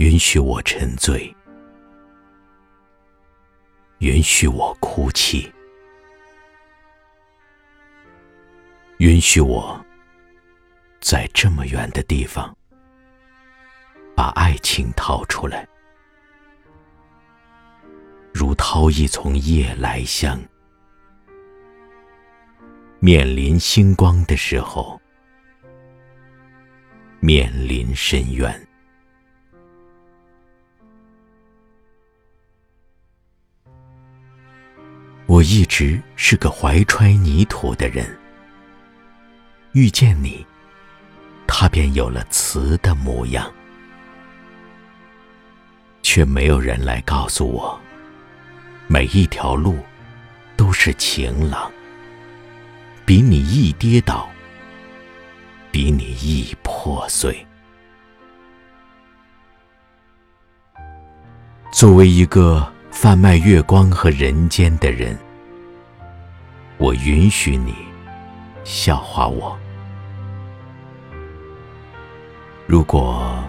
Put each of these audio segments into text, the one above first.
允许我沉醉，允许我哭泣，允许我在这么远的地方把爱情掏出来，如掏一丛夜来香。面临星光的时候，面临深渊。我一直是个怀揣泥土的人，遇见你，它便有了瓷的模样，却没有人来告诉我，每一条路都是晴朗。比你易跌倒，比你易破碎。作为一个贩卖月光和人间的人，我允许你笑话我。如果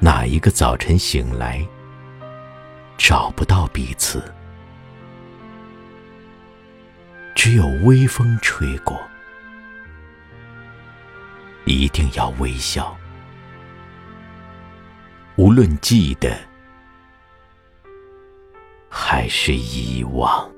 哪一个早晨醒来找不到彼此，只有微风吹过，一定要微笑。无论记得还是遗忘。